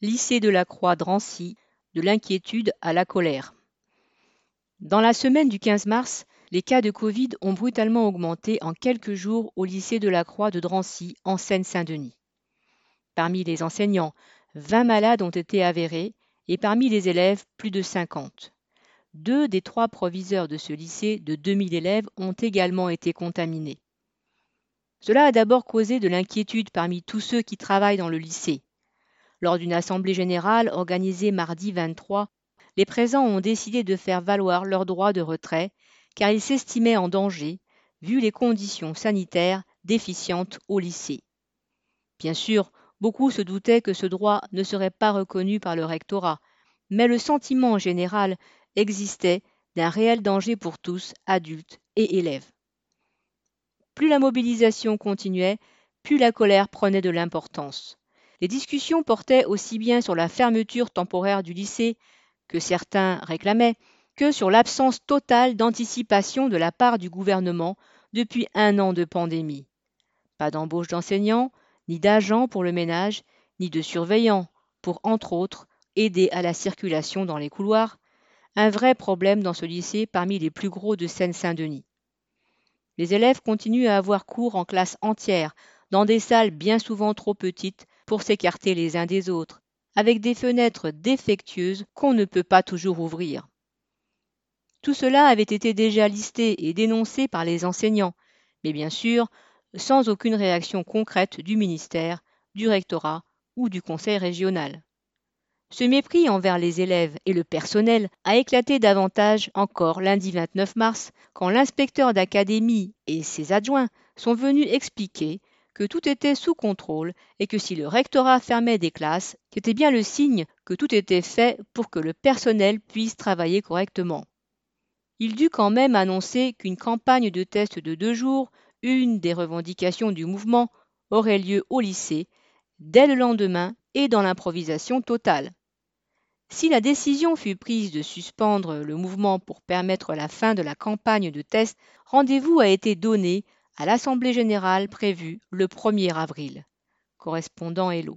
Lycée de la Croix Drancy, de l'inquiétude à la colère. Dans la semaine du 15 mars, les cas de Covid ont brutalement augmenté en quelques jours au lycée de la Croix de Drancy, en Seine-Saint-Denis. Parmi les enseignants, 20 malades ont été avérés et parmi les élèves, plus de 50. Deux des trois proviseurs de ce lycée de 2000 élèves ont également été contaminés. Cela a d'abord causé de l'inquiétude parmi tous ceux qui travaillent dans le lycée. Lors d'une assemblée générale organisée mardi 23, les présents ont décidé de faire valoir leur droit de retrait car ils s'estimaient en danger vu les conditions sanitaires déficientes au lycée. Bien sûr, beaucoup se doutaient que ce droit ne serait pas reconnu par le rectorat, mais le sentiment général existait d'un réel danger pour tous, adultes et élèves. Plus la mobilisation continuait, plus la colère prenait de l'importance. Les discussions portaient aussi bien sur la fermeture temporaire du lycée, que certains réclamaient, que sur l'absence totale d'anticipation de la part du gouvernement depuis un an de pandémie. Pas d'embauche d'enseignants, ni d'agents pour le ménage, ni de surveillants pour, entre autres, aider à la circulation dans les couloirs, un vrai problème dans ce lycée parmi les plus gros de Seine-Saint-Denis. Les élèves continuent à avoir cours en classe entière, dans des salles bien souvent trop petites pour s'écarter les uns des autres, avec des fenêtres défectueuses qu'on ne peut pas toujours ouvrir. Tout cela avait été déjà listé et dénoncé par les enseignants, mais bien sûr sans aucune réaction concrète du ministère, du rectorat ou du conseil régional. Ce mépris envers les élèves et le personnel a éclaté davantage encore lundi 29 mars, quand l'inspecteur d'académie et ses adjoints sont venus expliquer que tout était sous contrôle et que si le rectorat fermait des classes, c'était bien le signe que tout était fait pour que le personnel puisse travailler correctement. Il dut quand même annoncer qu'une campagne de tests de deux jours, une des revendications du mouvement, aurait lieu au lycée dès le lendemain et dans l'improvisation totale. Si la décision fut prise de suspendre le mouvement pour permettre la fin de la campagne de tests, rendez-vous a été donné à l'Assemblée générale prévue le 1er avril. Correspondant Hello.